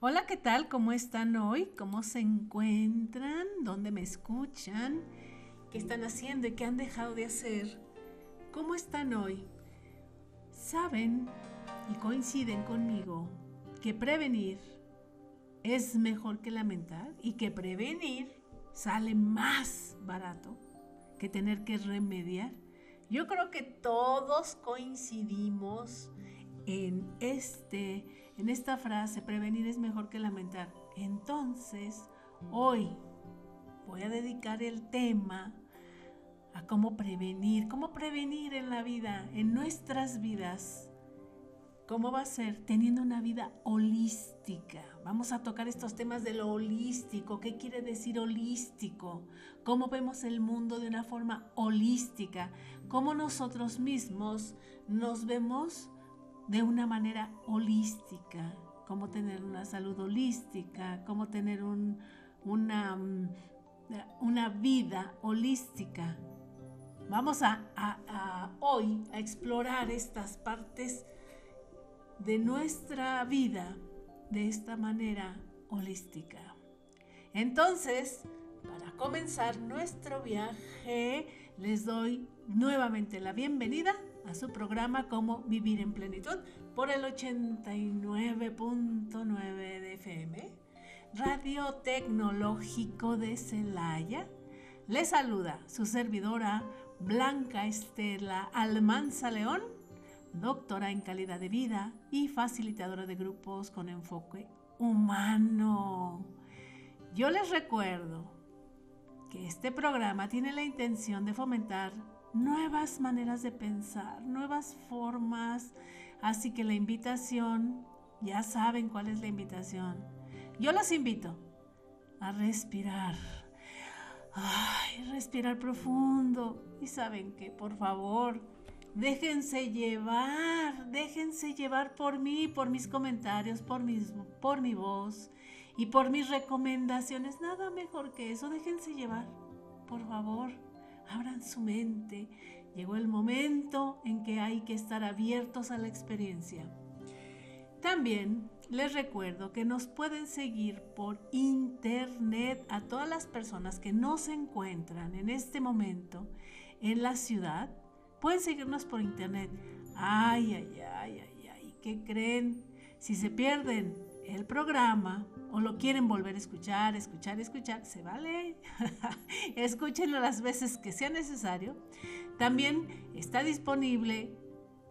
Hola, ¿qué tal? ¿Cómo están hoy? ¿Cómo se encuentran? ¿Dónde me escuchan? ¿Qué están haciendo y qué han dejado de hacer? ¿Cómo están hoy? Saben y coinciden conmigo que prevenir es mejor que lamentar y que prevenir sale más barato que tener que remediar. Yo creo que todos coincidimos en este en esta frase, prevenir es mejor que lamentar. Entonces, hoy voy a dedicar el tema a cómo prevenir, cómo prevenir en la vida, en nuestras vidas. ¿Cómo va a ser? Teniendo una vida holística. Vamos a tocar estos temas de lo holístico. ¿Qué quiere decir holístico? ¿Cómo vemos el mundo de una forma holística? ¿Cómo nosotros mismos nos vemos de una manera holística, cómo tener una salud holística, cómo tener una, mm, una vida holística. Vamos a, a hoy a explorar estas partes de nuestra vida de esta manera holística. Entonces, para comenzar nuestro viaje, les doy nuevamente la bienvenida a su programa como Vivir en Plenitud por el 89.9 de FM, Radio Tecnológico de Celaya. Le saluda su servidora Blanca Estela Almanza León, doctora en calidad de vida y facilitadora de grupos con enfoque humano. Yo les recuerdo que este programa tiene la intención de fomentar nuevas maneras de pensar, nuevas formas. Así que la invitación, ya saben cuál es la invitación. Yo los invito a respirar. Ay, respirar profundo. Y saben que, por favor, déjense llevar, déjense llevar por mí, por mis comentarios, por, mis, por mi voz y por mis recomendaciones. Nada mejor que eso, déjense llevar, por favor abran su mente. Llegó el momento en que hay que estar abiertos a la experiencia. También les recuerdo que nos pueden seguir por internet a todas las personas que no se encuentran en este momento en la ciudad. Pueden seguirnos por internet. Ay, ay, ay, ay, ay, ¿qué creen? Si se pierden el programa o lo quieren volver a escuchar, escuchar, escuchar, se vale. Escúchenlo las veces que sea necesario. También está disponible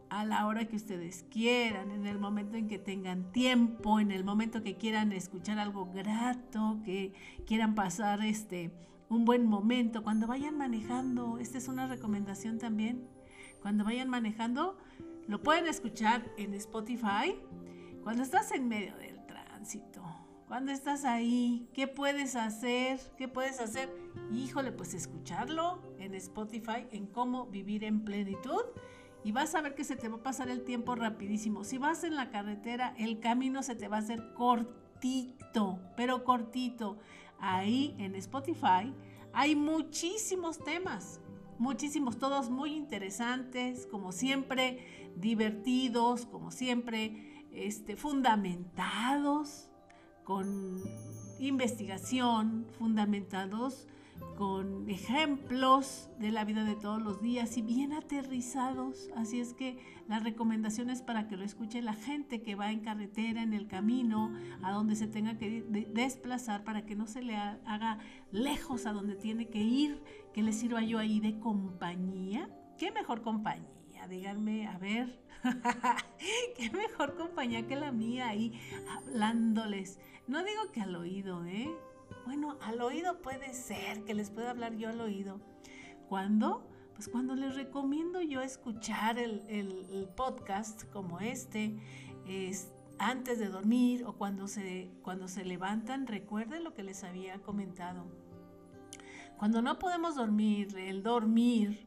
a la hora que ustedes quieran, en el momento en que tengan tiempo, en el momento que quieran escuchar algo grato, que quieran pasar este un buen momento, cuando vayan manejando, esta es una recomendación también. Cuando vayan manejando, lo pueden escuchar en Spotify. Cuando estás en medio de cuando estás ahí, ¿qué puedes hacer? ¿Qué puedes hacer? Híjole, pues escucharlo en Spotify en cómo vivir en plenitud y vas a ver que se te va a pasar el tiempo rapidísimo. Si vas en la carretera, el camino se te va a hacer cortito, pero cortito. Ahí en Spotify hay muchísimos temas, muchísimos, todos muy interesantes, como siempre, divertidos, como siempre, este, fundamentados con investigación, fundamentados con ejemplos de la vida de todos los días y bien aterrizados. Así es que la recomendación es para que lo escuche la gente que va en carretera, en el camino, a donde se tenga que desplazar, para que no se le haga lejos a donde tiene que ir, que le sirva yo ahí de compañía. ¿Qué mejor compañía? Díganme, a ver, qué mejor compañía que la mía ahí hablándoles. No digo que al oído, ¿eh? Bueno, al oído puede ser que les pueda hablar yo al oído. ¿Cuándo? Pues cuando les recomiendo yo escuchar el, podcast como este, es, antes de dormir o cuando se, cuando se levantan, recuerden lo que les había comentado. Cuando no podemos dormir, el dormir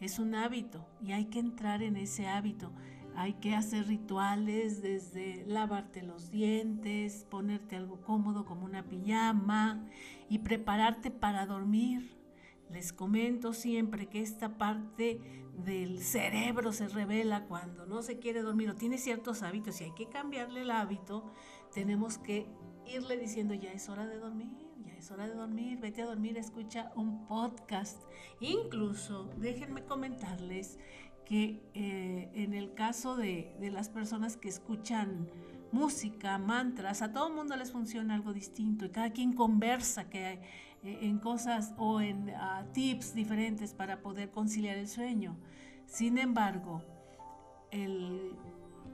es un hábito y hay que entrar en ese hábito. Hay que hacer rituales desde lavarte los dientes, ponerte algo cómodo como una pijama y prepararte para dormir. Les comento siempre que esta parte del cerebro se revela cuando no se quiere dormir o tiene ciertos hábitos y hay que cambiarle el hábito tenemos que irle diciendo, ya es hora de dormir, es hora de dormir, vete a dormir, escucha un podcast. Incluso, déjenme comentarles que eh, en el caso de, de las personas que escuchan música, mantras, a todo mundo les funciona algo distinto y cada quien conversa que eh, en cosas o en ah, tips diferentes para poder conciliar el sueño. Sin embargo, el,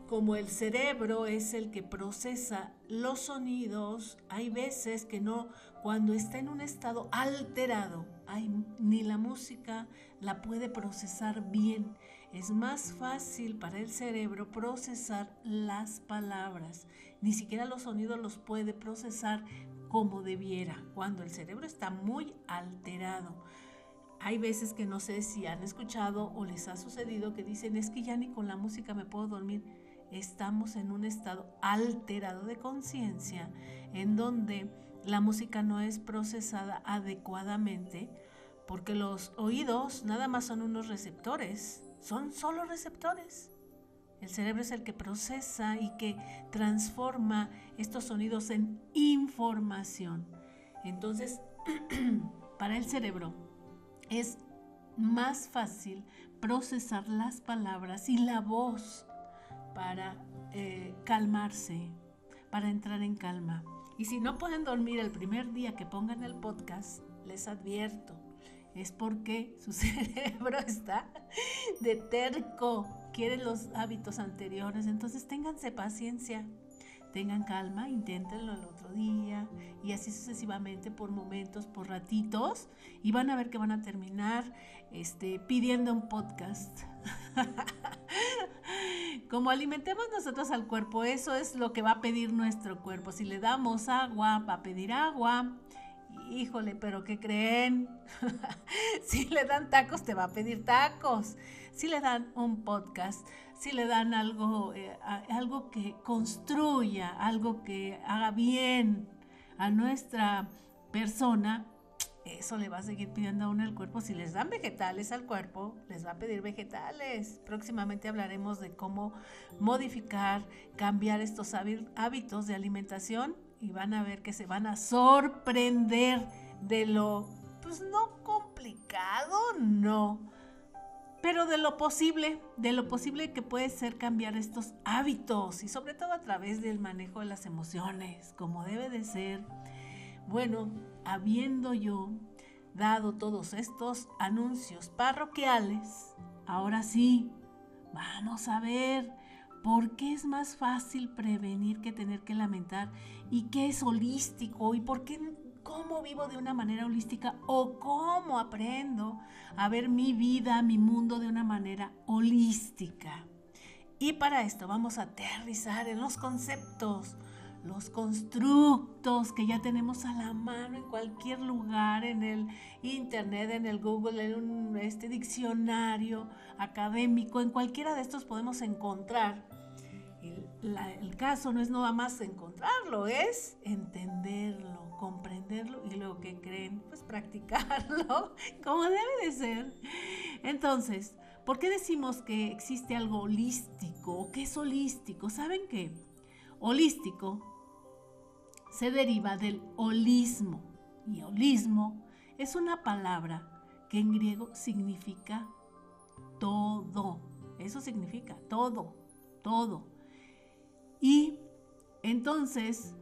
como el cerebro es el que procesa los sonidos, hay veces que no, cuando está en un estado alterado, hay, ni la música la puede procesar bien es más fácil para el cerebro procesar las palabras. Ni siquiera los sonidos los puede procesar como debiera, cuando el cerebro está muy alterado. Hay veces que no sé si han escuchado o les ha sucedido que dicen es que ya ni con la música me puedo dormir. Estamos en un estado alterado de conciencia en donde la música no es procesada adecuadamente porque los oídos nada más son unos receptores son solo receptores. El cerebro es el que procesa y que transforma estos sonidos en información. Entonces, para el cerebro es más fácil procesar las palabras y la voz para eh, calmarse, para entrar en calma. Y si no pueden dormir el primer día que pongan el podcast, les advierto, es porque su cerebro está de terco, quiere los hábitos anteriores. Entonces ténganse paciencia, tengan calma, inténtenlo día y así sucesivamente por momentos, por ratitos y van a ver que van a terminar este, pidiendo un podcast. Como alimentemos nosotros al cuerpo, eso es lo que va a pedir nuestro cuerpo. Si le damos agua, va a pedir agua híjole, pero ¿qué creen? si le dan tacos, te va a pedir tacos. Si le dan un podcast, si le dan algo, eh, algo que construya, algo que haga bien a nuestra persona, eso le va a seguir pidiendo a uno el cuerpo. Si les dan vegetales al cuerpo, les va a pedir vegetales. Próximamente hablaremos de cómo modificar, cambiar estos hábitos de alimentación y van a ver que se van a sorprender de lo, pues no complicado, no, pero de lo posible, de lo posible que puede ser cambiar estos hábitos y sobre todo a través del manejo de las emociones, como debe de ser. Bueno, habiendo yo dado todos estos anuncios parroquiales, ahora sí, vamos a ver ¿Por qué es más fácil prevenir que tener que lamentar? ¿Y qué es holístico? ¿Y por qué cómo vivo de una manera holística o cómo aprendo a ver mi vida, mi mundo de una manera holística? Y para esto vamos a aterrizar en los conceptos, los constructos que ya tenemos a la mano en cualquier lugar, en el internet, en el Google, en un este diccionario académico, en cualquiera de estos podemos encontrar. El, caso no es nada más encontrarlo, es entenderlo, comprenderlo y lo que creen, pues practicarlo como debe de ser. Entonces, ¿por qué decimos que existe algo holístico? ¿Qué es holístico? ¿Saben qué? Holístico se deriva del holismo y holismo es una palabra que en griego significa todo. Eso significa todo, todo. Y entonces,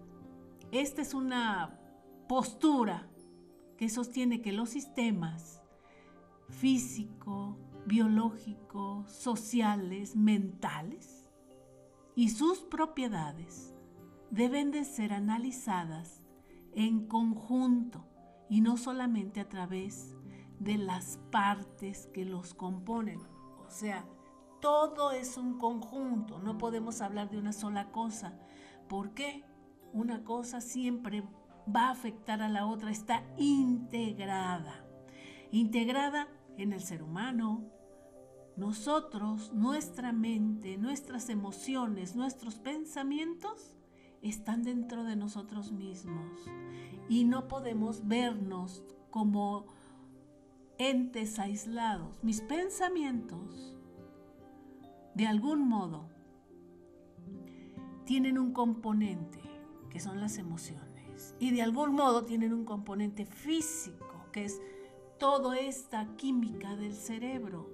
esta es una postura que sostiene que los sistemas físico, biológico, sociales, mentales y sus propiedades deben de ser analizadas en conjunto y no solamente a través de las partes que los componen. O sea, todo es un conjunto, no podemos hablar de una sola cosa. ¿Por qué? Una cosa siempre va a afectar a la otra, está integrada. Integrada en el ser humano, nosotros, nuestra mente, nuestras emociones, nuestros pensamientos están dentro de nosotros mismos y no podemos vernos como entes aislados. Mis pensamientos de algún modo tienen un componente que son las emociones. Y de algún modo tienen un componente físico, que es toda esta química del cerebro.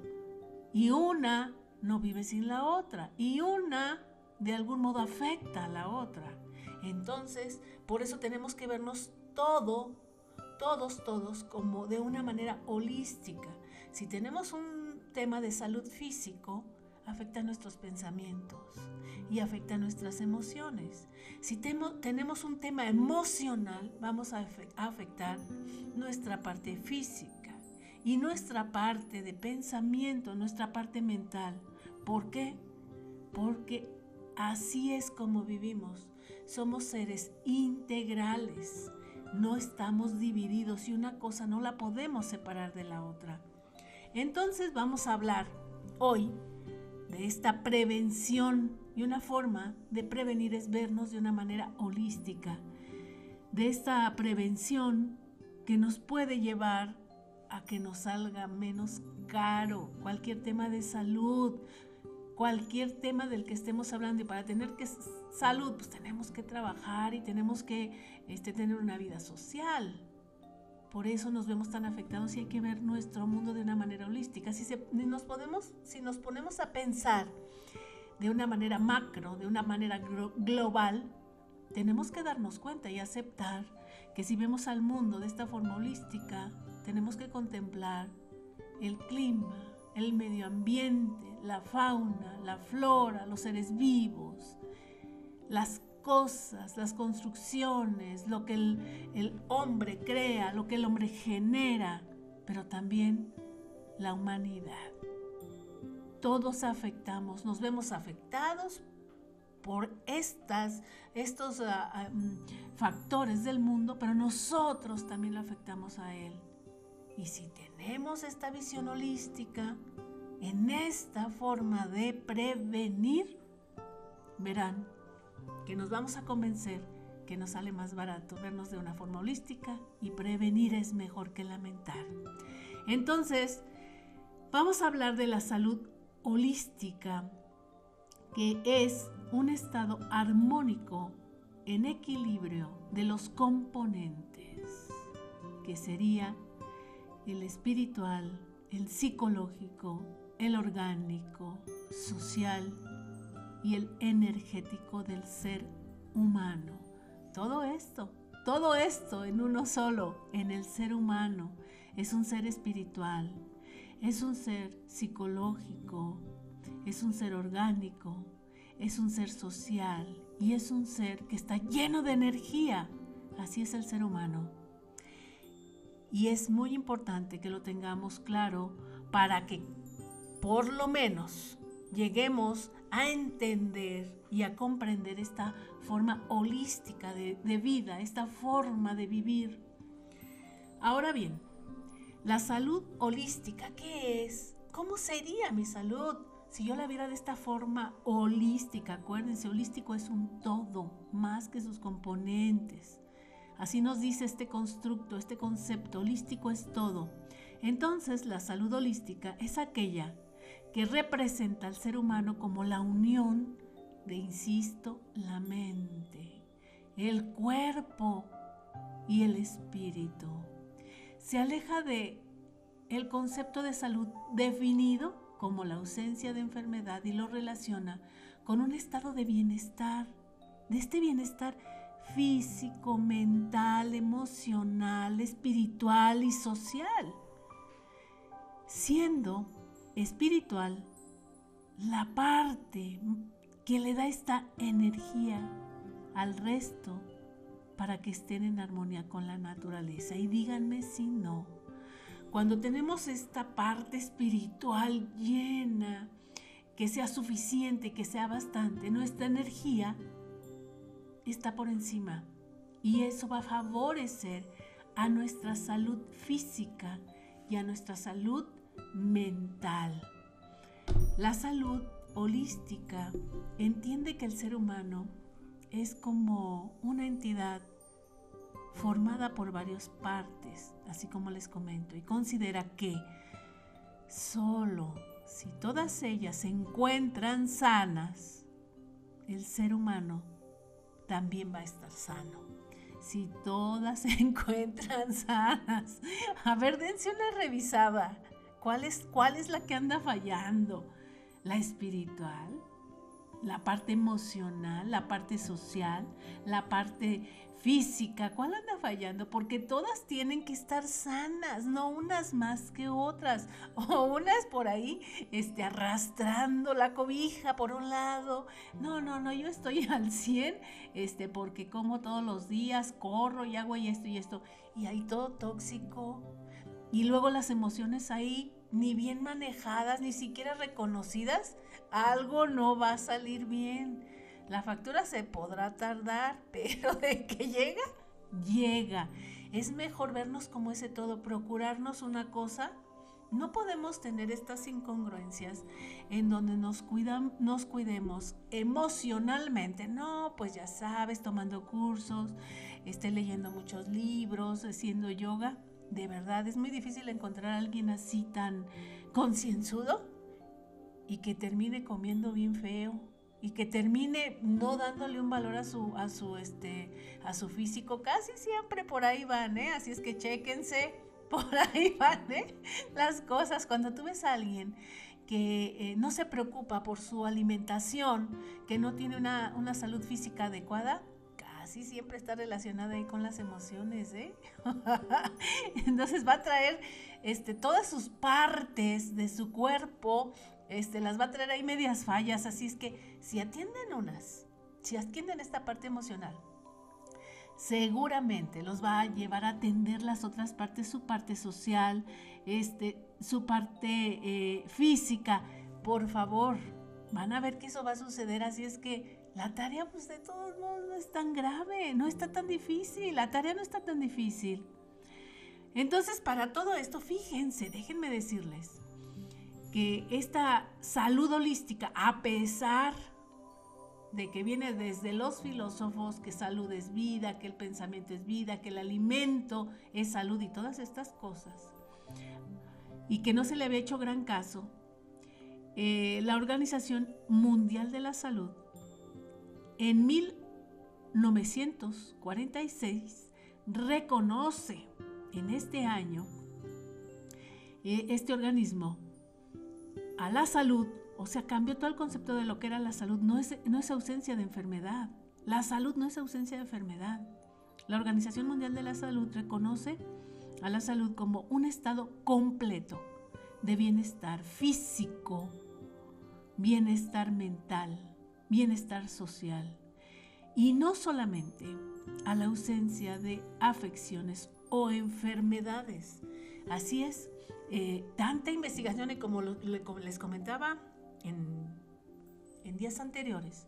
Y una no vive sin la otra. Y una de algún modo afecta a la otra. Entonces, por eso tenemos que vernos todo, todos, todos, como de una manera holística. Si tenemos un tema de salud físico, afecta nuestros pensamientos y afecta nuestras emociones. Si tenemos un tema emocional, vamos a afectar nuestra parte física y nuestra parte de pensamiento, nuestra parte mental. ¿Por qué? Porque así es como vivimos. Somos seres integrales. No estamos divididos y una cosa no la podemos separar de la otra. Entonces vamos a hablar hoy de esta prevención y una forma de prevenir es vernos de una manera holística, de esta prevención que nos puede llevar a que nos salga menos caro cualquier tema de salud, cualquier tema del que estemos hablando y para tener que salud pues tenemos que trabajar y tenemos que este, tener una vida social. Por eso nos vemos tan afectados y hay que ver nuestro mundo de una manera Si, nos, si nos ponemos a pensar de una manera macro, de una manera global, tenemos que darnos cuenta y aceptar que si vemos al mundo de esta forma holística, tenemos que contemplar el clima, el medio ambiente, la fauna, la flora, los seres vivos, las cosas, las construcciones, lo que el, hombre crea, lo que el hombre genera, pero también la humanidad. Todos afectamos, nos vemos afectados por estas, estos ah, ah, mm, factores del mundo, pero nosotros también lo afectamos a él. Y si tenemos esta visión holística, en esta forma de prevenir, verán que nos vamos a convencer que nos sale más barato vernos de una forma holística y prevenir es mejor que lamentar. Entonces, vamos a hablar de la salud holística, que es un estado armónico en equilibrio de los componentes, que sería el espiritual, el psicológico, el orgánico, social y el energético del ser humano. Todo esto, todo esto en uno solo, en el ser humano, es un ser espiritual, es un ser psicológico, es un ser orgánico, es un ser social y es un ser que está lleno de energía. Así es el ser humano. Y es muy importante que lo tengamos claro para que por lo menos lleguemos a entender y a comprender esta forma holística de, vida, esta forma de vivir. Ahora bien, la salud holística, ¿qué es? ¿Cómo sería mi salud si yo la viera de esta forma holística? Acuérdense, holístico es un todo, más que sus componentes. Así nos dice este constructo, este concepto holístico es todo. Entonces, la salud holística es aquella que representa al ser humano como la unión de, insisto, la mente, el cuerpo y el espíritu. Se aleja de el concepto de salud definido como la ausencia de enfermedad y lo relaciona con un estado de bienestar, de este bienestar físico, mental, emocional, espiritual y social, siendo espiritual la parte que le da esta energía al resto para que estén en armonía con la naturaleza. Y díganme si no. Cuando tenemos esta parte espiritual llena, que sea suficiente, que sea bastante, nuestra energía está por encima. Y eso va a favorecer a nuestra salud física y a nuestra salud mental. La salud holística entiende que el ser humano es como una entidad formada por varias partes, así como les comento, y considera que solo si todas ellas se encuentran sanas, el ser humano también va a estar sano. Si todas se encuentran sanas, a ver, dense una revisada. ¿Cuál es, cuál es la que anda fallando? ¿La espiritual? ¿La parte emocional? ¿La parte social? ¿La parte física, ¿cuál anda fallando? Porque todas tienen que estar sanas, no unas más que otras, o unas por ahí este, arrastrando la cobija por un lado. No, no, no, yo estoy al 100, este, porque como todos los días, corro y hago y esto y esto, y ahí todo tóxico. Y luego las emociones ahí, ni bien manejadas, ni siquiera reconocidas, algo no va a salir bien. La factura se podrá tardar, pero de que llega, llega. Es mejor vernos como ese todo, procurarnos una cosa. No podemos tener estas incongruencias en donde nos, cuidan, nos cuidemos emocionalmente. No, pues ya sabes, tomando cursos, esté leyendo muchos libros, haciendo yoga. De verdad, es muy difícil encontrar a alguien así tan concienzudo y que termine comiendo bien feo, y que termine no dándole un valor a su, a su, este, a su físico, casi siempre por ahí van, ¿eh? Así es que chéquense, por ahí van, ¿eh? Las cosas. Cuando tú ves a alguien que eh, no se preocupa por su alimentación, que no tiene una, una salud física adecuada, casi siempre está relacionada ahí con las emociones, ¿eh? Entonces va a traer este, todas sus partes de su cuerpo este, las va a traer ahí medias fallas, así es que si atienden unas, si atienden esta parte emocional, seguramente los va a llevar a atender las otras partes, su parte social, este, su parte eh, física. Por favor, van a ver que eso va a suceder, así es que la tarea pues de todos modos no es tan grave, no está tan difícil, la tarea no está tan difícil. Entonces, para todo esto, fíjense, déjenme decirles, que esta salud holística, a pesar de que viene desde los filósofos, que salud es vida, que el pensamiento es vida, que el alimento es salud y todas estas cosas, y que no se le había hecho gran caso, eh, la Organización Mundial de la Salud en 1946 reconoce en este año eh, este organismo a la salud, o sea, cambió todo el concepto de lo que era la salud. No es, no es ausencia de enfermedad. La salud no es ausencia de enfermedad. La Organización Mundial de la Salud reconoce a la salud como un estado completo de bienestar físico, bienestar mental, bienestar social. Y no solamente a la ausencia de afecciones o enfermedades. Así es, eh, tanta investigación y como, les comentaba en, en días anteriores,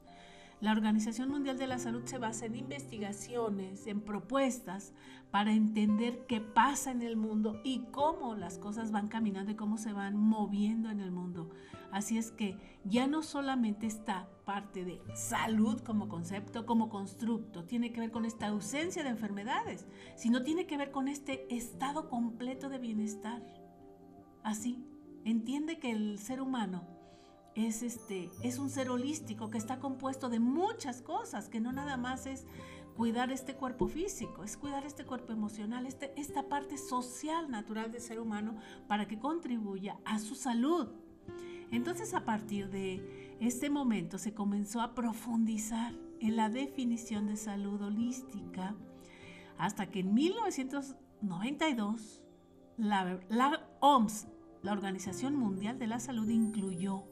la Organización Mundial de la Salud se basa en investigaciones, en propuestas para entender qué pasa en el mundo y cómo las cosas van caminando y cómo se van moviendo en el mundo. Así es que ya no solamente está parte de salud como concepto, como constructo, tiene que ver con esta ausencia de enfermedades, sino tiene que ver con este estado completo de bienestar. Así, entiende que el ser humano es, este, es un ser holístico que está compuesto de muchas cosas, que no nada más es cuidar este cuerpo físico, es cuidar este cuerpo emocional, este, esta parte social natural del ser humano para que contribuya a su salud. Entonces a partir de este momento se comenzó a profundizar en la definición de salud holística hasta que en 1992 la, OMS, la Organización Mundial de la Salud, incluyó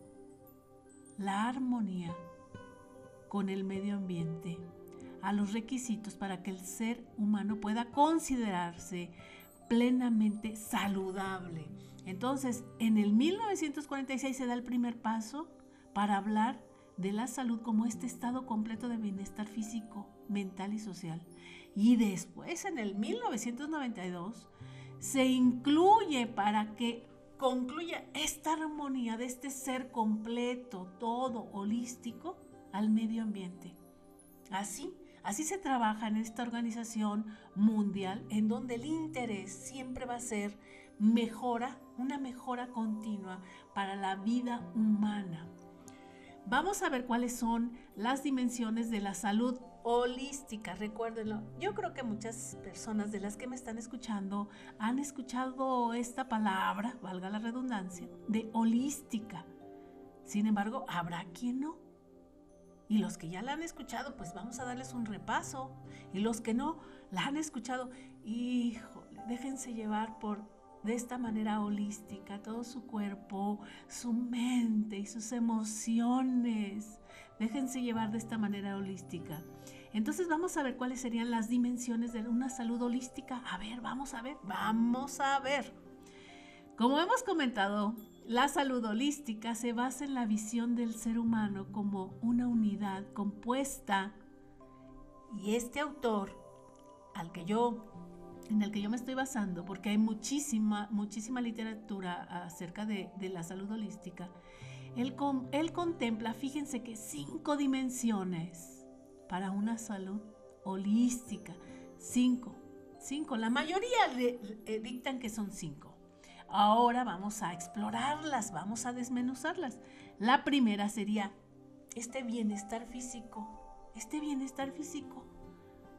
la armonía con el medio ambiente a los requisitos para que el ser humano pueda considerarse plenamente saludable. Entonces, en el 1946 se da el primer paso para hablar de la salud como este estado completo de bienestar físico, mental y social. Y después, en el 1992, se incluye para que concluya esta armonía de este ser completo, todo, holístico, al medio ambiente. Así, así se trabaja en esta organización mundial en donde el interés siempre va a ser mejora, una mejora continua para la vida humana. Vamos a ver cuáles son las dimensiones de la salud holística, recuérdenlo. Yo creo que muchas personas de las que me están escuchando han escuchado esta palabra, valga la redundancia, de holística. Sin embargo, habrá quien no. Y los que ya la han escuchado, pues vamos a darles un repaso. Y los que no la han escuchado, híjole, déjense llevar por de esta manera holística, todo su cuerpo, su mente y sus emociones. Déjense llevar de esta manera holística. Entonces vamos a ver cuáles serían las dimensiones de una salud holística. A ver, vamos a ver, vamos a ver. Como hemos comentado, la salud holística se basa en la visión del ser humano como una unidad compuesta. Y este autor, al que yo en el que yo me estoy basando, porque hay muchísima, muchísima literatura acerca de, la salud holística, él, contempla, fíjense que cinco dimensiones para una salud holística. Cinco, cinco. La mayoría eh, dictan que son cinco. Ahora vamos a explorarlas, vamos a desmenuzarlas. La primera sería este bienestar físico, este bienestar físico,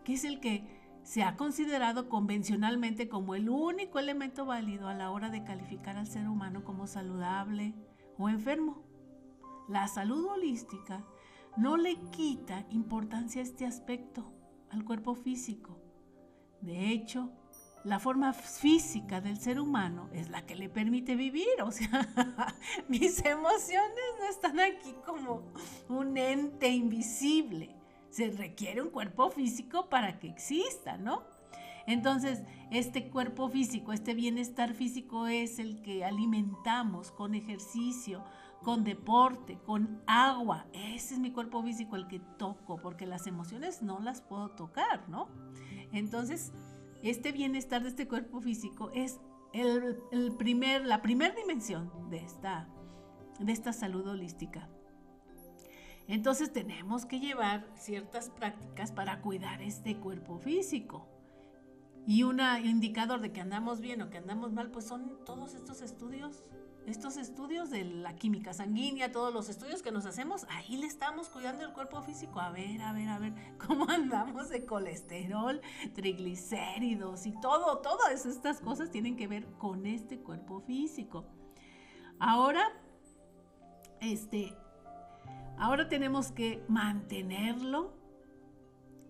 que es el que se ha considerado convencionalmente como el único elemento válido a la hora de calificar al ser humano como saludable o enfermo. La salud holística no le quita importancia a este aspecto, al cuerpo físico. De hecho, la forma física del ser humano es la que le permite vivir. O sea, mis emociones no están aquí como un ente invisible se requiere un cuerpo físico para que exista, ¿no? Entonces, este cuerpo físico, este bienestar físico es el que alimentamos con ejercicio, con deporte, con agua. Ese es mi cuerpo físico, el que toco, porque las emociones no las puedo tocar, ¿no? Entonces, este bienestar de este cuerpo físico es el, primer, la primera dimensión de esta, de esta salud holística. Entonces tenemos que llevar ciertas prácticas para cuidar este cuerpo físico. Y un indicador de que andamos bien o que andamos mal, pues son todos estos estudios, estos estudios de la química sanguínea, todos los estudios que nos hacemos, ahí le estamos cuidando el cuerpo físico. A ver, a ver, a ver, cómo andamos de colesterol, triglicéridos y todo, todas estas cosas tienen que ver con este cuerpo físico. Ahora, este, Ahora tenemos que mantenerlo.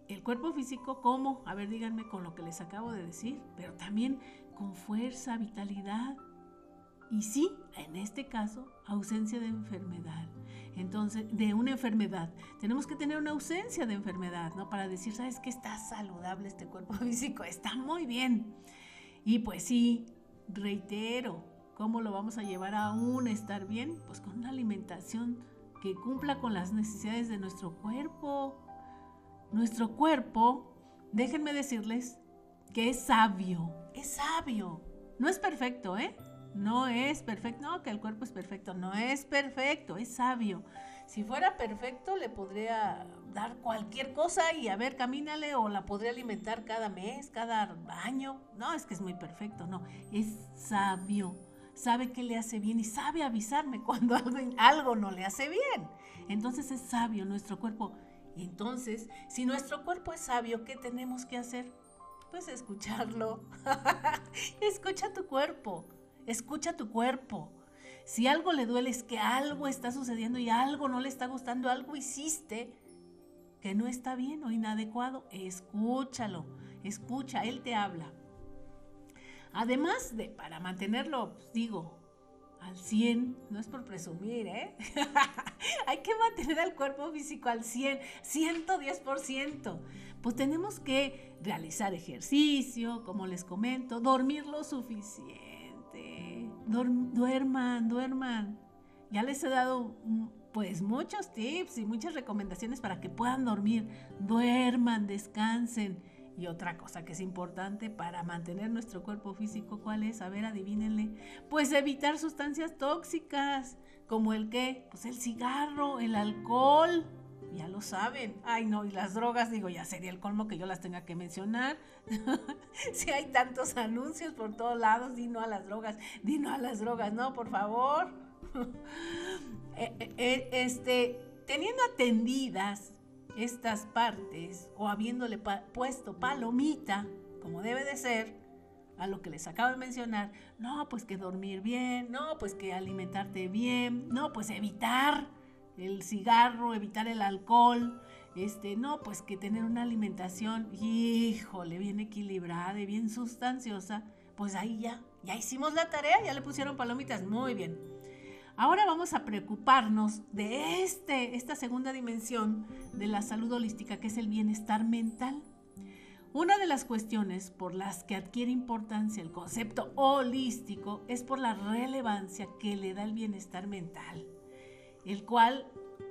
El cuerpo físico, ¿cómo? A ver, díganme con lo que les acabo de decir, pero también con fuerza, vitalidad. Y sí, en este caso, ausencia de enfermedad. Entonces, de una enfermedad. Tenemos que tener una ausencia de enfermedad, ¿no? Para decir, ¿sabes qué? Está saludable este cuerpo físico, está muy bien. Y pues sí, reitero, ¿cómo lo vamos a llevar a un estar bien? Pues con una alimentación que cumpla con las necesidades de nuestro cuerpo. Nuestro cuerpo, déjenme decirles que es sabio, es sabio. No es perfecto, ¿eh? No es perfecto, no, que el cuerpo es perfecto, no es perfecto, es sabio. Si fuera perfecto, le podría dar cualquier cosa y a ver, camínale o la podría alimentar cada mes, cada año. No, es que es muy perfecto, no, es sabio sabe qué le hace bien y sabe avisarme cuando algo, algo no le hace bien. Entonces es sabio nuestro cuerpo. Entonces, si nuestro cuerpo es sabio, ¿qué tenemos que hacer? Pues escucharlo. Escucha tu cuerpo. Escucha tu cuerpo. Si algo le duele es que algo está sucediendo y algo no le está gustando, algo hiciste que no está bien o inadecuado, escúchalo. Escucha, él te habla. Además de, para mantenerlo, pues, digo, al 100, no es por presumir, ¿eh? Hay que mantener al cuerpo físico al 100, 110%. Pues tenemos que realizar ejercicio, como les comento, dormir lo suficiente. duerman, duerman. Ya les he dado mm, pues muchos tips y muchas recomendaciones para que puedan dormir. Duerman, descansen. Y otra cosa que es importante para mantener nuestro cuerpo físico, ¿cuál es? A ver, adivínenle. Pues evitar sustancias tóxicas, como el qué? Pues el cigarro, el alcohol. Ya lo saben. Ay, no, y las drogas, digo, ya sería el colmo que yo las tenga que mencionar. si hay tantos anuncios por todos lados, di no a las drogas, di no a las drogas, no, por favor. Eh, eh, eh, este, teniendo atendidas estas partes o habiéndole puesto palomita, como debe de ser, a lo que les acabo de mencionar, no, pues que dormir bien, no, pues que alimentarte bien, no, pues evitar el cigarro, evitar el alcohol, este, no, pues que tener una alimentación, híjole, bien equilibrada y bien sustanciosa, pues ahí ya, ya hicimos la tarea, ya le pusieron palomitas, muy bien. Ahora vamos a preocuparnos de este, esta segunda dimensión de la salud holística, que es el bienestar mental. Una de las cuestiones por las que adquiere importancia el concepto holístico es por la relevancia que le da el bienestar mental, el cual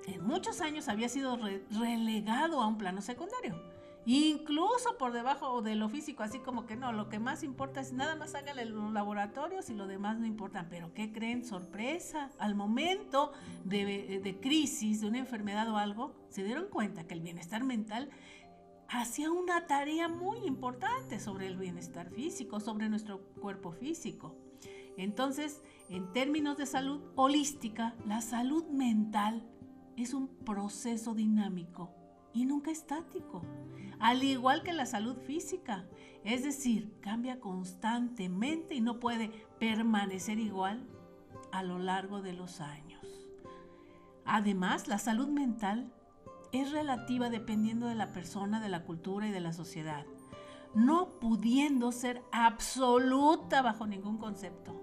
en muchos años había sido relegado a un plano secundario incluso por debajo de lo físico, así como que no, lo que más importa es nada más háganle los laboratorios y lo demás no importa. Pero ¿qué creen? Sorpresa. Al momento de, de crisis, de una enfermedad o algo, se dieron cuenta que el bienestar mental hacía una tarea muy importante sobre el bienestar físico, sobre nuestro cuerpo físico. Entonces, en términos de salud holística, la salud mental es un proceso dinámico y nunca estático al igual que la salud física. Es decir, cambia constantemente y no puede permanecer igual a lo largo de los años. Además, la salud mental es relativa dependiendo de la persona, de la cultura y de la sociedad, no pudiendo ser absoluta bajo ningún concepto.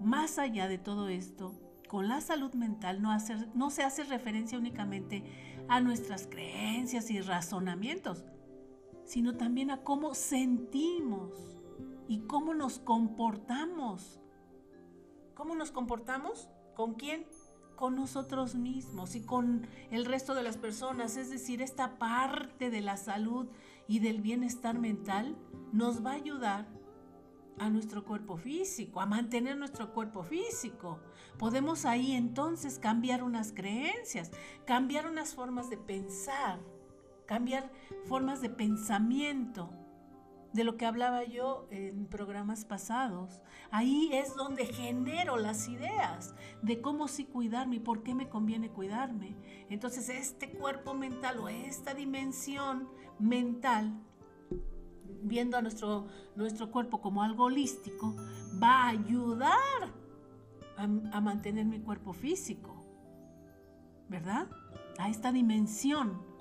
Más allá de todo esto, con la salud mental no, no se hace referencia únicamente a nuestras creencias y razonamientos, sino también a cómo sentimos y cómo nos comportamos. ¿Cómo nos comportamos? ¿Con quién? Con nosotros mismos y con el resto de las personas. Es decir, esta parte de la salud y del bienestar mental nos va a ayudar a nuestro cuerpo físico, a mantener nuestro cuerpo físico. Podemos ahí entonces cambiar unas creencias, cambiar unas formas de pensar cambiar formas de pensamiento, de lo que hablaba yo en programas pasados. Ahí es donde genero las ideas de cómo sí cuidarme y por qué me conviene cuidarme. Entonces este cuerpo mental o esta dimensión mental, viendo a nuestro, nuestro cuerpo como algo holístico, va a ayudar a, mantener mi cuerpo físico, ¿verdad? A esta dimensión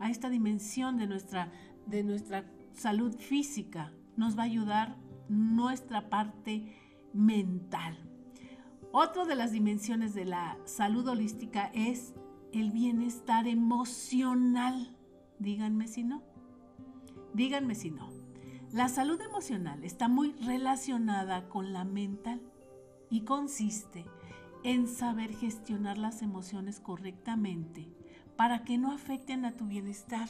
a esta dimensión de nuestra, de nuestra salud física. Nos va a ayudar nuestra parte mental. Otra de las dimensiones de la salud holística es el bienestar emocional. Díganme si no. Díganme si no. La salud emocional está muy relacionada con la mental y consiste en saber gestionar las emociones correctamente para que no afecten a tu bienestar.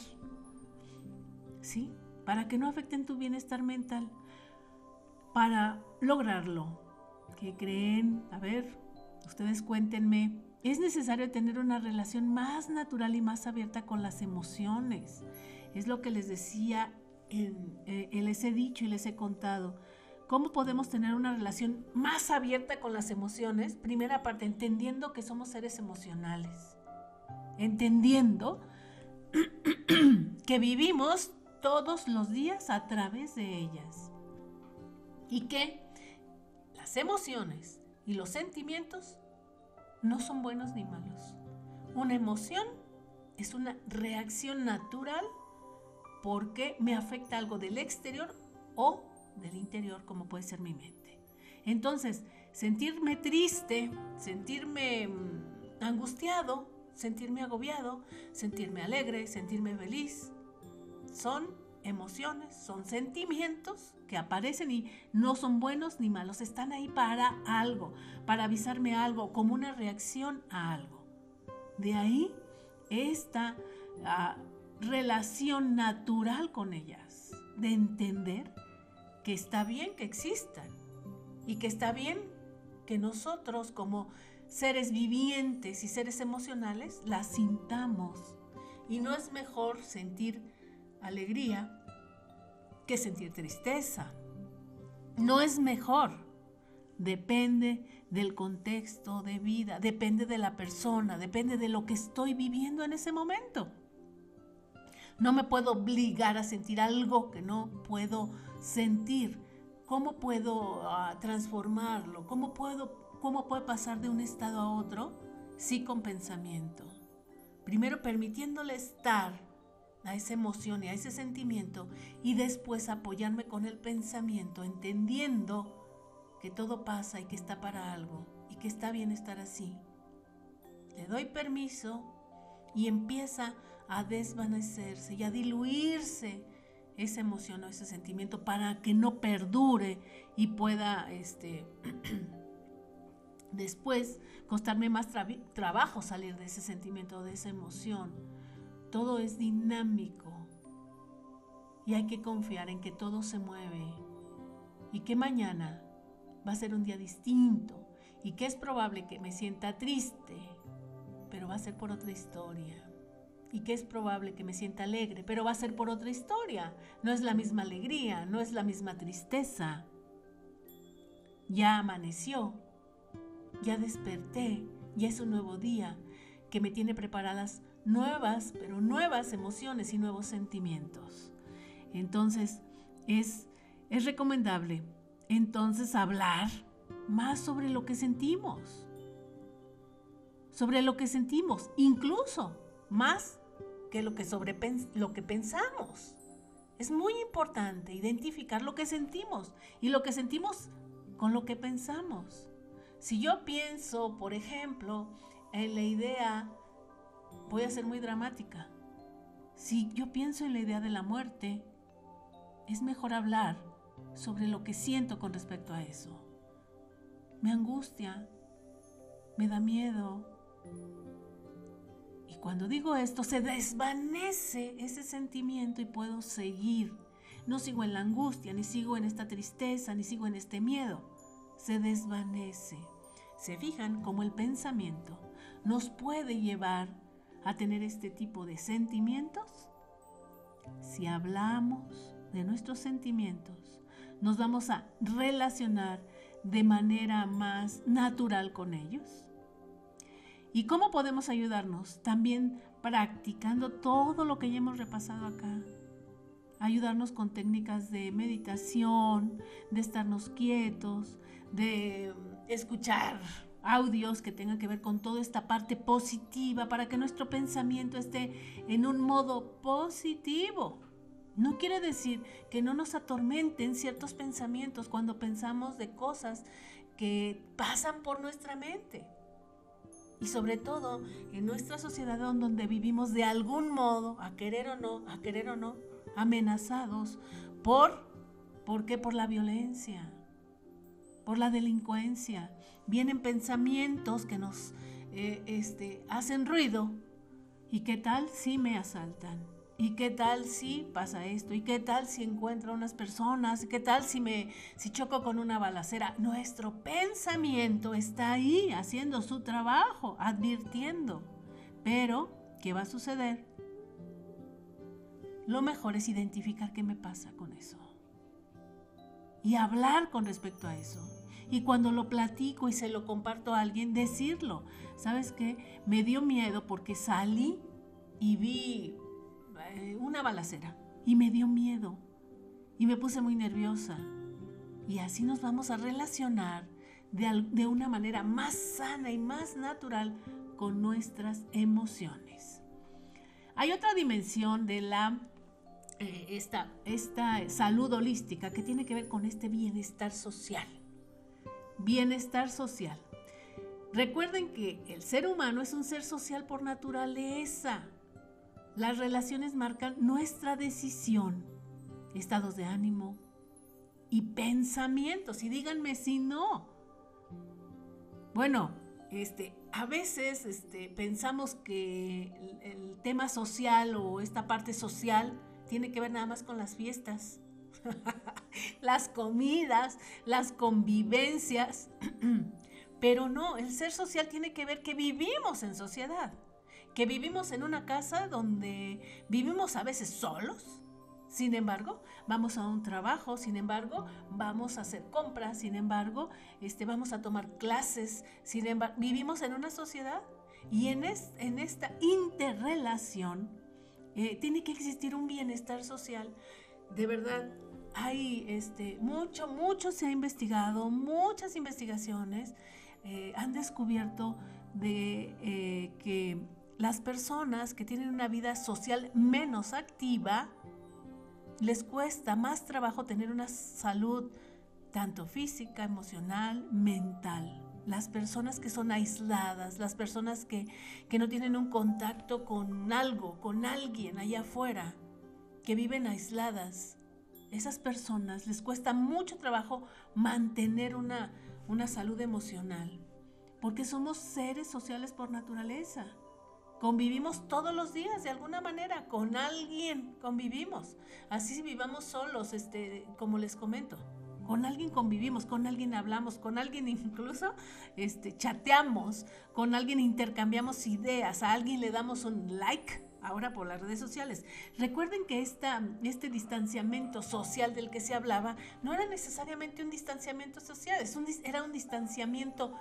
¿Sí? Para que no afecten tu bienestar mental. Para lograrlo. ¿Qué creen? A ver, ustedes cuéntenme. Es necesario tener una relación más natural y más abierta con las emociones. Es lo que les decía, en, eh, les he dicho y les he contado. ¿Cómo podemos tener una relación más abierta con las emociones? Primera parte, entendiendo que somos seres emocionales entendiendo que vivimos todos los días a través de ellas y que las emociones y los sentimientos no son buenos ni malos. Una emoción es una reacción natural porque me afecta algo del exterior o del interior, como puede ser mi mente. Entonces, sentirme triste, sentirme mm, angustiado, sentirme agobiado, sentirme alegre, sentirme feliz. Son emociones, son sentimientos que aparecen y no son buenos ni malos, están ahí para algo, para avisarme algo, como una reacción a algo. De ahí esta ah, relación natural con ellas, de entender que está bien que existan y que está bien que nosotros como seres vivientes y seres emocionales, las sintamos. Y no es mejor sentir alegría que sentir tristeza. No es mejor. Depende del contexto de vida, depende de la persona, depende de lo que estoy viviendo en ese momento. No me puedo obligar a sentir algo que no puedo sentir. ¿Cómo puedo ah, transformarlo? ¿Cómo puedo, ¿Cómo puede pasar de un estado a otro? Sí, con pensamiento. Primero permitiéndole estar a esa emoción y a ese sentimiento y después apoyarme con el pensamiento, entendiendo que todo pasa y que está para algo y que está bien estar así. Le doy permiso y empieza a desvanecerse y a diluirse esa emoción o ese sentimiento para que no perdure y pueda este, después costarme más trabajo salir de ese sentimiento, de esa emoción. Todo es dinámico y hay que confiar en que todo se mueve y que mañana va a ser un día distinto y que es probable que me sienta triste, pero va a ser por otra historia y que es probable que me sienta alegre, pero va a ser por otra historia. No es la misma alegría, no es la misma tristeza. Ya amaneció, ya desperté, ya es un nuevo día que me tiene preparadas nuevas, pero nuevas emociones y nuevos sentimientos. Entonces, es, es recomendable entonces hablar más sobre lo que sentimos. Sobre lo que sentimos, incluso más que lo que, lo que pensamos. Es muy importante identificar lo que sentimos y lo que sentimos con lo que pensamos. Si yo pienso, por ejemplo, en la idea, voy a ser muy dramática, si yo pienso en la idea de la muerte, es mejor hablar sobre lo que siento con respecto a eso. Me angustia, me da miedo, cuando digo esto, se desvanece ese sentimiento y puedo seguir. No sigo en la angustia, ni sigo en esta tristeza, ni sigo en este miedo. Se desvanece. ¿Se fijan cómo el pensamiento nos puede llevar a tener este tipo de sentimientos? Si hablamos de nuestros sentimientos, nos vamos a relacionar de manera más natural con ellos. ¿Y cómo podemos ayudarnos? También practicando todo lo que ya hemos repasado acá. Ayudarnos con técnicas de meditación, de estarnos quietos, de escuchar audios que tengan que ver con toda esta parte positiva para que nuestro pensamiento esté en un modo positivo. No quiere decir que no nos atormenten ciertos pensamientos cuando pensamos de cosas que pasan por nuestra mente y sobre todo en nuestra sociedad donde vivimos de algún modo, a querer o no, a querer o no, amenazados por, ¿por qué? Por la violencia, por la delincuencia. Vienen pensamientos que nos eh, este, hacen ruido. ¿Y qué tal si me asaltan? ¿Y qué tal si pasa esto? ¿Y qué tal si encuentro unas personas? ¿Y qué tal si me si choco con una balacera? Nuestro pensamiento está ahí haciendo su trabajo, advirtiendo. Pero, ¿qué va a suceder? Lo mejor es identificar qué me pasa con eso. Y hablar con respecto a eso. Y cuando lo platico y se lo comparto a alguien, decirlo. ¿Sabes qué? Me dio miedo porque salí y vi eh, una balacera y me dio miedo y me puse muy nerviosa. Y así nos vamos a relacionar de, de una manera más sana y más natural con nuestras emociones. Hay otra dimensión de la eh, esta, esta salud holística que tiene que ver con este bienestar social. Bienestar social. Recuerden que el ser humano es un ser social por naturaleza. Las relaciones marcan nuestra decisión, estados de ánimo y pensamientos. Y díganme si no. Bueno, este, a veces este, pensamos que el, el tema social o esta parte social tiene que ver nada más con las fiestas, las comidas, las convivencias. Pero no, el ser social tiene que ver que vivimos en sociedad que vivimos en una casa donde vivimos a veces solos. Sin embargo, vamos a un trabajo, sin embargo, vamos a hacer compras, sin embargo, este, vamos a tomar clases, sin vivimos en una sociedad y en, en esta interrelación Eh, tiene que existir un bienestar social. De verdad, hay este, mucho, mucho se ha investigado, muchas investigaciones eh, han descubierto de eh, que las personas que tienen una vida social menos activa, les cuesta más trabajo tener una salud tanto física, emocional, mental. Las personas que son aisladas, las personas que, que no tienen un contacto con algo, con alguien allá afuera, que viven aisladas, esas personas les cuesta mucho trabajo mantener una, una salud emocional, porque somos seres sociales por naturaleza. Convivimos todos los días de alguna manera, con alguien convivimos. Así si vivamos solos, este, como les comento. Con alguien convivimos, con alguien hablamos, con alguien incluso este, chateamos, con alguien intercambiamos ideas, a alguien le damos un like ahora por las redes sociales. Recuerden que esta, este distanciamiento social del que se hablaba no era necesariamente un distanciamiento social, es un, era un distanciamiento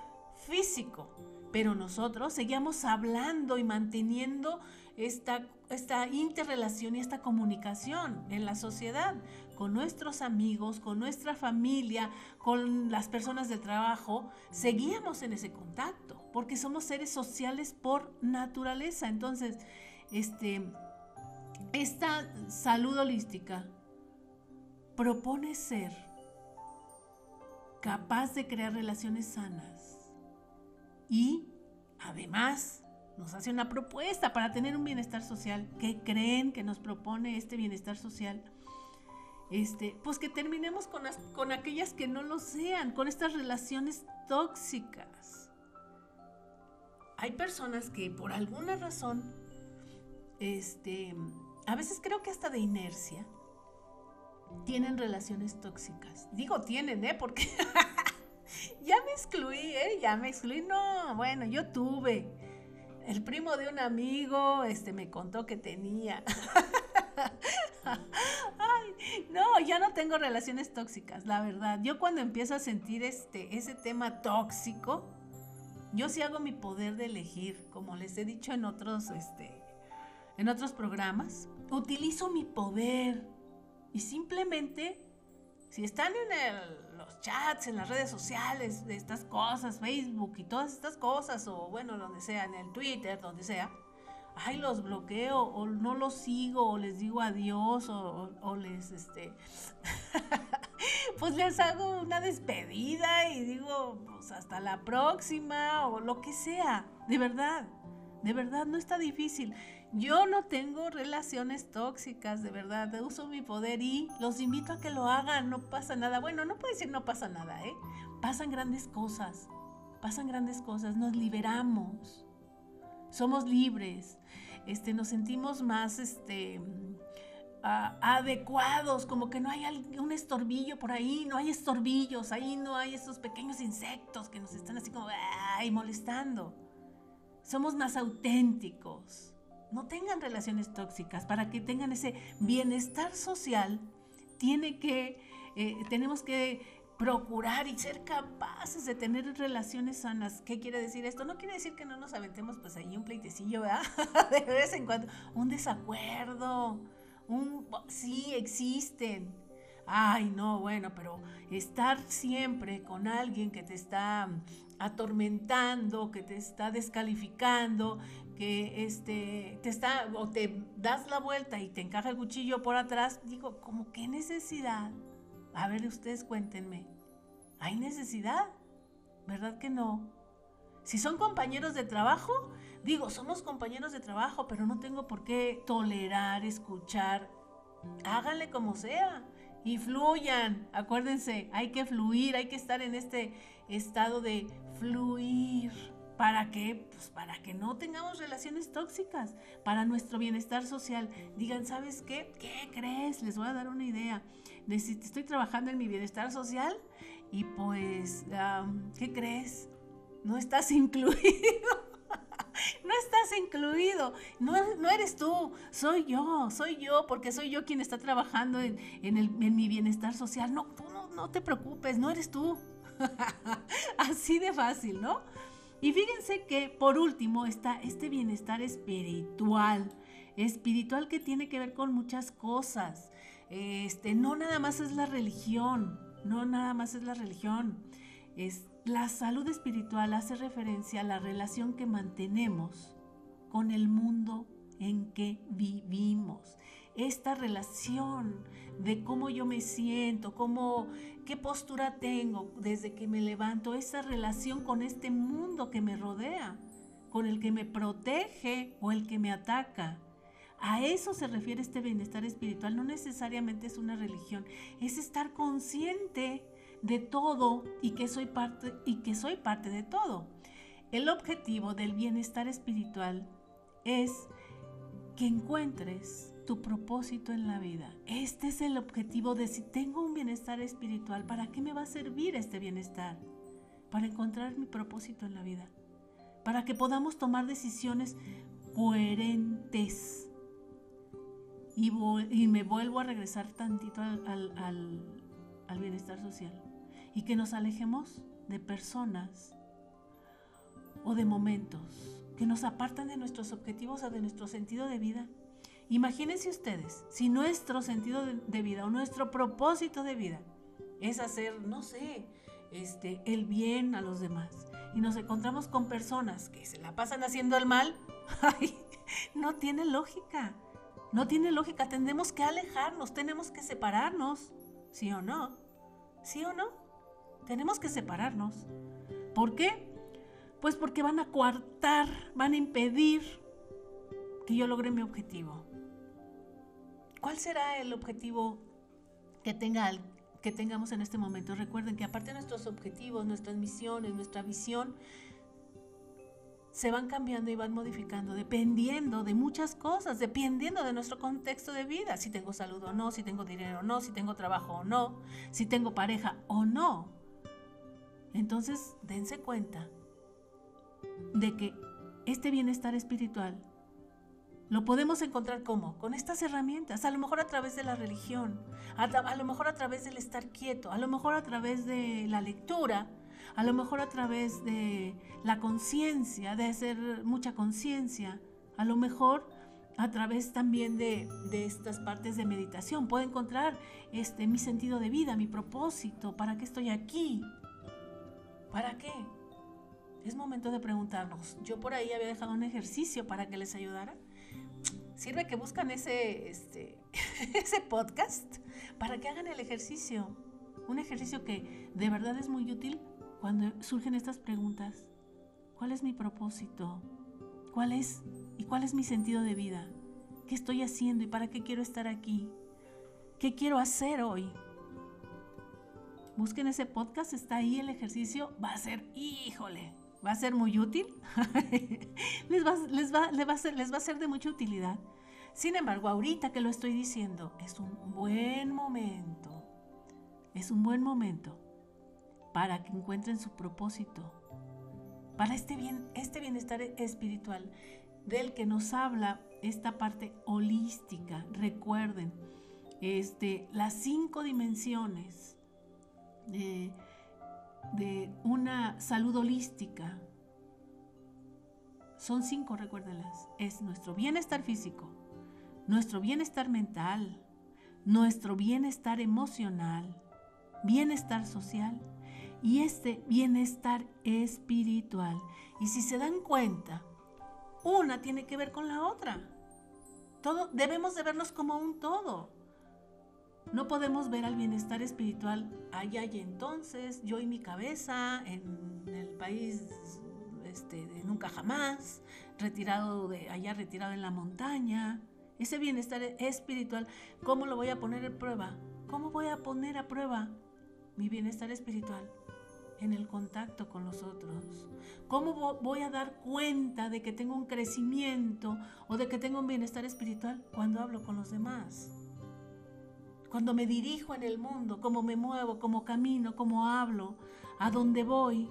físico, pero nosotros seguíamos hablando y manteniendo esta, esta interrelación y esta comunicación en la sociedad, con nuestros amigos, con nuestra familia, con las personas del trabajo, seguíamos en ese contacto, porque somos seres sociales por naturaleza. Entonces, este, esta salud holística propone ser capaz de crear relaciones sanas y además nos hace una propuesta para tener un bienestar social. ¿Qué creen que nos propone este bienestar social? Este, pues que terminemos con, con aquellas que no lo sean, con estas relaciones tóxicas. Hay personas que por alguna razón este, a veces creo que hasta de inercia, tienen relaciones tóxicas. Digo tienen, ¿eh? Porque ya me excluí, ¿eh? Ya me excluí. No, bueno, yo tuve. El primo de un amigo, este, me contó que tenía. Ay, no, ya no tengo relaciones tóxicas, la verdad. Yo cuando empiezo a sentir este, ese tema tóxico, yo sí hago mi poder de elegir, como les he dicho en otros, este, en otros programas, utilizo mi poder y simplemente, si están en los chats, en las redes sociales, de estas cosas, Facebook y todas estas cosas, o bueno, donde sea, en el Twitter, donde sea, ay, los bloqueo, o no los sigo, o les digo adiós, o, les, este, pues les hago una despedida y digo, pues hasta la próxima, o lo que sea, de verdad, de verdad, no está difícil. Yo no tengo relaciones tóxicas, de verdad, uso mi poder y los invito a que lo hagan, no pasa nada. Bueno, no puedo decir no pasa nada, ¿eh? Pasan grandes cosas, pasan grandes cosas, nos liberamos, somos libres, este, nos sentimos más, este, adecuados, como que no hay un estorbillo por ahí, no hay estorbillos, ahí no hay esos pequeños insectos que nos están así como, ay, molestando. Somos más auténticos no tengan relaciones tóxicas, para que tengan ese bienestar social, tiene que, eh, tenemos que procurar y ser capaces de tener relaciones sanas. ¿Qué quiere decir esto? No quiere decir que no nos aventemos pues ahí un pleitecillo, ¿verdad? de vez en cuando, un desacuerdo, un sí existen. Ay, no, bueno, pero estar siempre con alguien que te está atormentando, que te está descalificando, que este, te está, o te das la vuelta y te encaja el cuchillo por atrás, digo, ¿cómo qué necesidad? A ver, ustedes cuéntenme. ¿Hay necesidad? ¿Verdad que no? Si son compañeros de trabajo, digo, somos compañeros de trabajo, pero no tengo por qué tolerar, escuchar. Háganle como sea y fluyan. Acuérdense, hay que fluir, hay que estar en este estado de fluir. ¿Para qué? Pues para que no tengamos relaciones tóxicas, para nuestro bienestar social. Digan, ¿sabes qué? ¿Qué crees? Les voy a dar una idea. Estoy trabajando en mi bienestar social y pues, ¿qué crees? No estás incluido. no estás incluido. No, no, eres tú, soy yo, soy yo, porque soy yo quien está trabajando en, en mi bienestar social. No, tú no, no te preocupes, no eres tú. Así de fácil, ¿no? Y fíjense que por último está este bienestar espiritual, espiritual que tiene que ver con muchas cosas. Este, no nada más es la religión, no nada más es la religión. Es, la salud espiritual hace referencia a la relación que mantenemos con el mundo en que vivimos. Esta relación de cómo yo me siento, cómo, qué postura tengo desde que me levanto, esa relación con este mundo que me rodea, con el que me protege o el que me ataca. A eso se refiere este bienestar espiritual, no necesariamente es una religión, es estar consciente de todo y que soy parte y que soy parte de todo. El objetivo del bienestar espiritual es que encuentres tu propósito en la vida. Este es el objetivo de si tengo un bienestar espiritual, ¿para qué me va a servir este bienestar? Para encontrar mi propósito en la vida. Para que podamos tomar decisiones coherentes. Y, me vuelvo a regresar tantito al, al bienestar social. Y que nos alejemos de personas o de momentos que nos apartan de nuestros objetivos o de nuestro sentido de vida. Imagínense ustedes, si nuestro sentido de vida o nuestro propósito de vida es hacer, no sé, este, el bien a los demás y nos encontramos con personas que se la pasan haciendo el mal, no tiene lógica. No tiene lógica, tenemos que alejarnos, tenemos que separarnos, ¿sí o no? ¿Sí o no? Tenemos que separarnos. ¿Por qué? Pues porque van a coartar, van a impedir que yo logre mi objetivo. ¿Cuál será el objetivo que, tenga, que tengamos en este momento? Recuerden que aparte de nuestros objetivos, nuestras misiones, nuestra visión, se van cambiando y van modificando dependiendo de muchas cosas, dependiendo de nuestro contexto de vida, si tengo salud o no, si tengo dinero o no, si tengo trabajo o no, si tengo pareja o no. Entonces, dense cuenta de que este bienestar espiritual lo podemos encontrar como con estas herramientas, a lo mejor a través de la religión, a, lo mejor a través del estar quieto, a lo mejor a través de la lectura, a lo mejor a través de la conciencia, de hacer mucha conciencia, a lo mejor a través también de, de, estas partes de meditación. Puedo encontrar este, mi sentido de vida, mi propósito, para qué estoy aquí, para qué. Es momento de preguntarnos. Yo por ahí había dejado un ejercicio para que les ayudara. Sirve que buscan ese, este, ese podcast para que hagan el ejercicio. Un ejercicio que de verdad es muy útil cuando surgen estas preguntas. ¿Cuál es mi propósito? ¿Cuál es y cuál es mi sentido de vida? ¿Qué estoy haciendo y para qué quiero estar aquí? ¿Qué quiero hacer hoy? Busquen ese podcast, está ahí el ejercicio, va a ser, híjole, va a ser muy útil, les, va, les, va, les, va a ser, de mucha utilidad. Sin embargo, ahorita que lo estoy diciendo, es un buen momento, es un buen momento para que encuentren su propósito, para este, bien, este bienestar espiritual del que nos habla esta parte holística. Recuerden, este, las cinco dimensiones de de una salud holística. Son cinco, recuérdenlas. Es nuestro bienestar físico, nuestro bienestar mental, nuestro bienestar emocional, bienestar social y este bienestar espiritual. Y si se dan cuenta, una tiene que ver con la otra. Todo, debemos de verlos como un todo. No podemos ver al bienestar espiritual allá y entonces, yo y mi cabeza, en el país este, de nunca jamás, retirado de allá, retirado en la montaña. Ese bienestar espiritual, ¿cómo lo voy a poner en prueba? ¿Cómo voy a poner a prueba mi bienestar espiritual? En el contacto con los otros. ¿Cómo voy a dar cuenta de que tengo un crecimiento o de que tengo un bienestar espiritual cuando hablo con los demás? Cuando me dirijo en el mundo, cómo me muevo, cómo camino, cómo hablo, a dónde voy.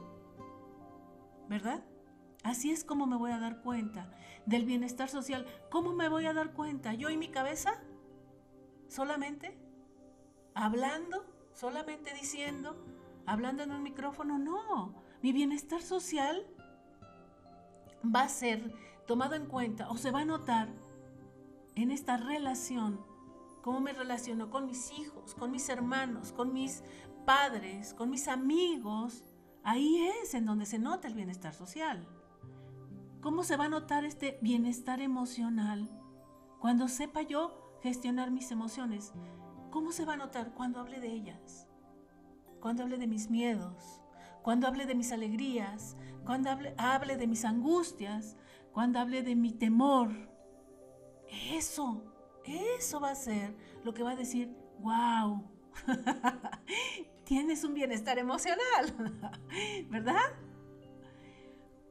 ¿Verdad? Así es como me voy a dar cuenta del bienestar social. ¿Cómo me voy a dar cuenta? ¿Yo y mi cabeza? ¿Solamente? ¿Hablando? ¿Solamente diciendo? ¿Hablando en un micrófono? No. Mi bienestar social va a ser tomado en cuenta o se va a notar en esta relación, cómo me relaciono con mis hijos, con mis hermanos, con mis padres, con mis amigos, ahí es en donde se nota el bienestar social. ¿Cómo se va a notar este bienestar emocional? Cuando sepa yo gestionar mis emociones. ¿Cómo se va a notar cuando hable de ellas? Cuando hable de mis miedos, cuando hable de mis alegrías, cuando hable, hable de mis angustias, cuando hable de mi temor. Eso, eso va a ser lo que va a decir, wow, tienes un bienestar emocional, ¿verdad?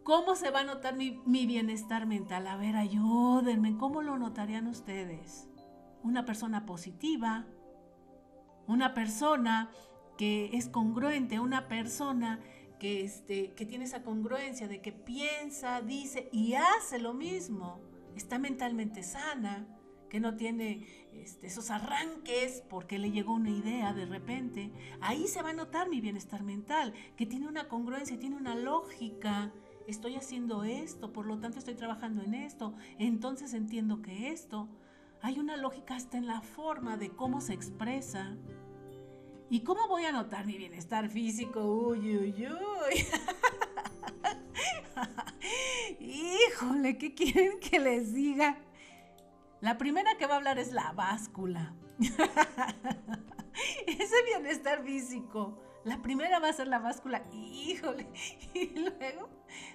¿Cómo se va a notar mi, bienestar mental? A ver, ayúdenme, ¿cómo lo notarían ustedes? Una persona positiva, una persona que es congruente, una persona que, este, que tiene esa congruencia de que piensa, dice y hace lo mismo, está mentalmente sana, que no tiene este, esos arranques porque le llegó una idea de repente, ahí se va a notar mi bienestar mental, que tiene una congruencia, tiene una lógica. Estoy haciendo esto, por lo tanto estoy trabajando en esto, entonces entiendo que esto. Hay una lógica hasta en la forma de cómo se expresa. ¿Y cómo voy a notar mi bienestar físico? Uy, uy, uy. Híjole, ¿qué quieren que les diga? La primera que va a hablar es la báscula. Ese bienestar físico. La primera va a ser la báscula. Híjole. Y luego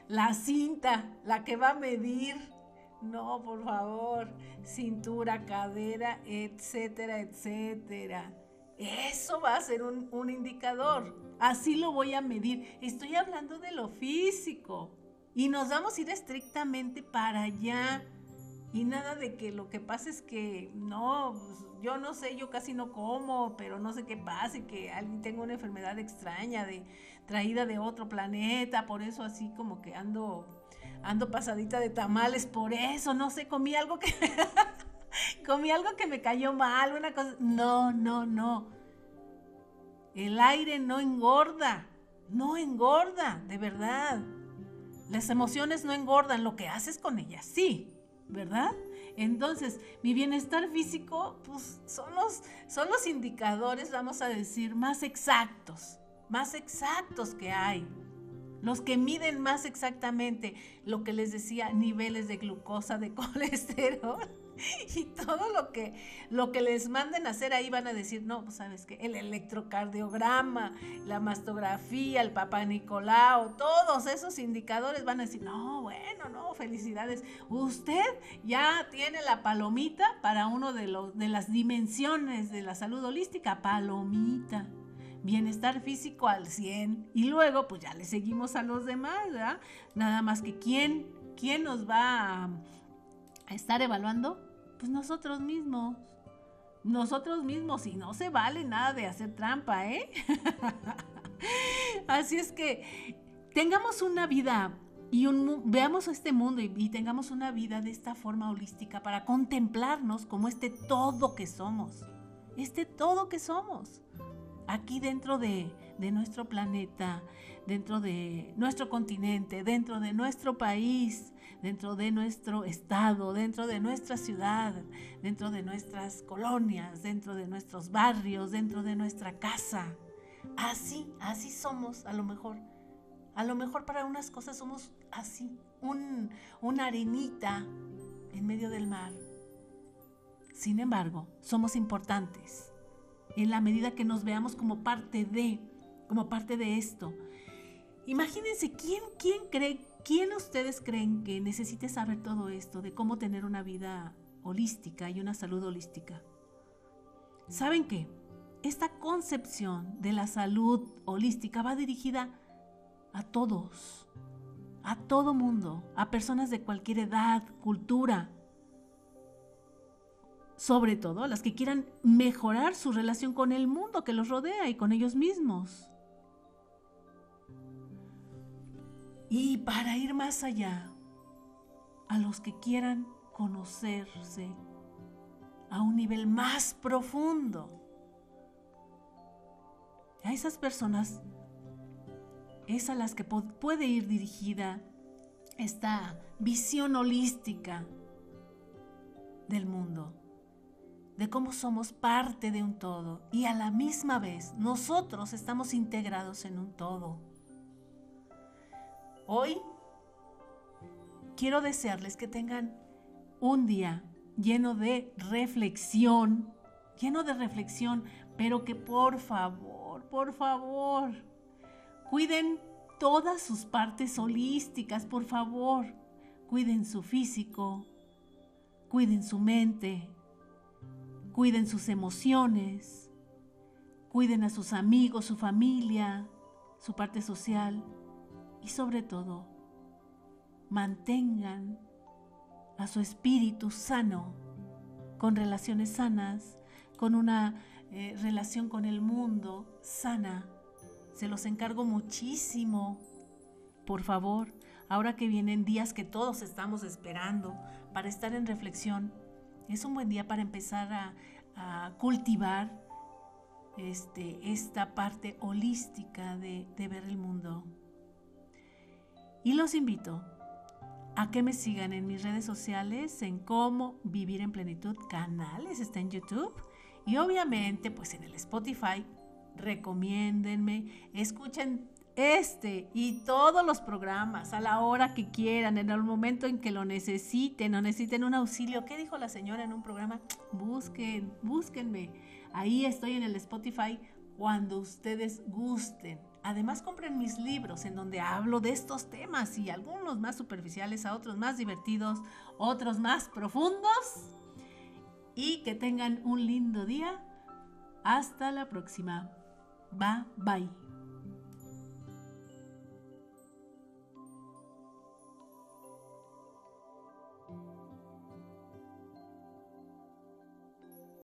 la cinta, la que va a medir. No, por favor. Cintura, cadera, etcétera, etcétera. Eso va a ser un, indicador. Así lo voy a medir. Estoy hablando de lo físico. Y nos vamos a ir estrictamente para allá. Y nada de que lo que pasa es que no, pues, yo no sé, yo casi no como, pero no sé qué pasa, que alguien tenga una enfermedad extraña de traída de otro planeta, por eso así como que ando ando pasadita de tamales, por eso no sé, comí algo que comí algo que me cayó mal, una cosa. No, no, no. El aire no engorda, no engorda, de verdad. Las emociones no engordan, lo que haces con ellas sí, ¿verdad? Entonces, mi bienestar físico, pues son los, son los indicadores, vamos a decir, más exactos, más exactos que hay los que miden más exactamente lo que les decía, niveles de glucosa, de colesterol y todo lo que, lo que les manden a hacer ahí van a decir, no, pues sabes que el electrocardiograma, la mastografía, el papá Nicolau, todos esos indicadores van a decir, no, bueno, no, felicidades. Usted ya tiene la palomita para uno de, de las dimensiones de la salud holística, palomita bienestar físico al 100 y luego pues ya le seguimos a los demás, ¿verdad? Nada más que quién, quién nos va a, estar evaluando, pues nosotros mismos. Nosotros mismos, y no se vale nada de hacer trampa, ¿eh? Así es que tengamos una vida y un, veamos este mundo y, y, tengamos una vida de esta forma holística para contemplarnos como este todo que somos, este todo que somos aquí dentro de, nuestro planeta, dentro de nuestro continente, dentro de nuestro país, dentro de nuestro estado, dentro de nuestra ciudad, dentro de nuestras colonias, dentro de nuestros barrios, dentro de nuestra casa. Así, así somos a lo mejor. A lo mejor para unas cosas somos así, un, una arenita en medio del mar. Sin embargo, somos importantes en la medida que nos veamos como parte de, como parte de esto. Imagínense quién, quién cree, quién ustedes creen que necesite saber todo esto de cómo tener una vida holística y una salud holística. ¿Saben qué? Esta concepción de la salud holística va dirigida a todos, a todo mundo, a personas de cualquier edad, cultura, sobre todo las que quieran mejorar su relación con el mundo que los rodea y con ellos mismos. Y para ir más allá, a los que quieran conocerse a un nivel más profundo. A esas personas es a las que puede ir dirigida esta visión holística del mundo, de cómo somos parte de un todo y a la misma vez nosotros estamos integrados en un todo. Hoy quiero desearles que tengan un día lleno de reflexión, lleno de reflexión, pero que por favor, por favor, cuiden todas sus partes holísticas, por favor. Cuiden su físico, cuiden su mente, cuiden sus emociones, cuiden a sus amigos, su familia, su parte social y sobre todo, mantengan a su espíritu sano, con relaciones sanas, con una eh, relación con el mundo sana. Se los encargo muchísimo. Por favor, ahora que vienen días que todos estamos esperando para estar en reflexión, es un buen día para empezar a, cultivar este, esta parte holística de, de ver el mundo. Y los invito a que me sigan en mis redes sociales, en cómo vivir en plenitud canales, está en YouTube y obviamente pues en el Spotify. Recomiéndenme, escuchen este y todos los programas a la hora que quieran, en el momento en que lo necesiten o necesiten un auxilio. ¿Qué dijo la señora en un programa? Busquen, búsquenme. Ahí estoy en el Spotify cuando ustedes gusten. Además compren mis libros en donde hablo de estos temas y algunos más superficiales, a otros más divertidos, otros más profundos. Y que tengan un lindo día. Hasta la próxima. Bye bye.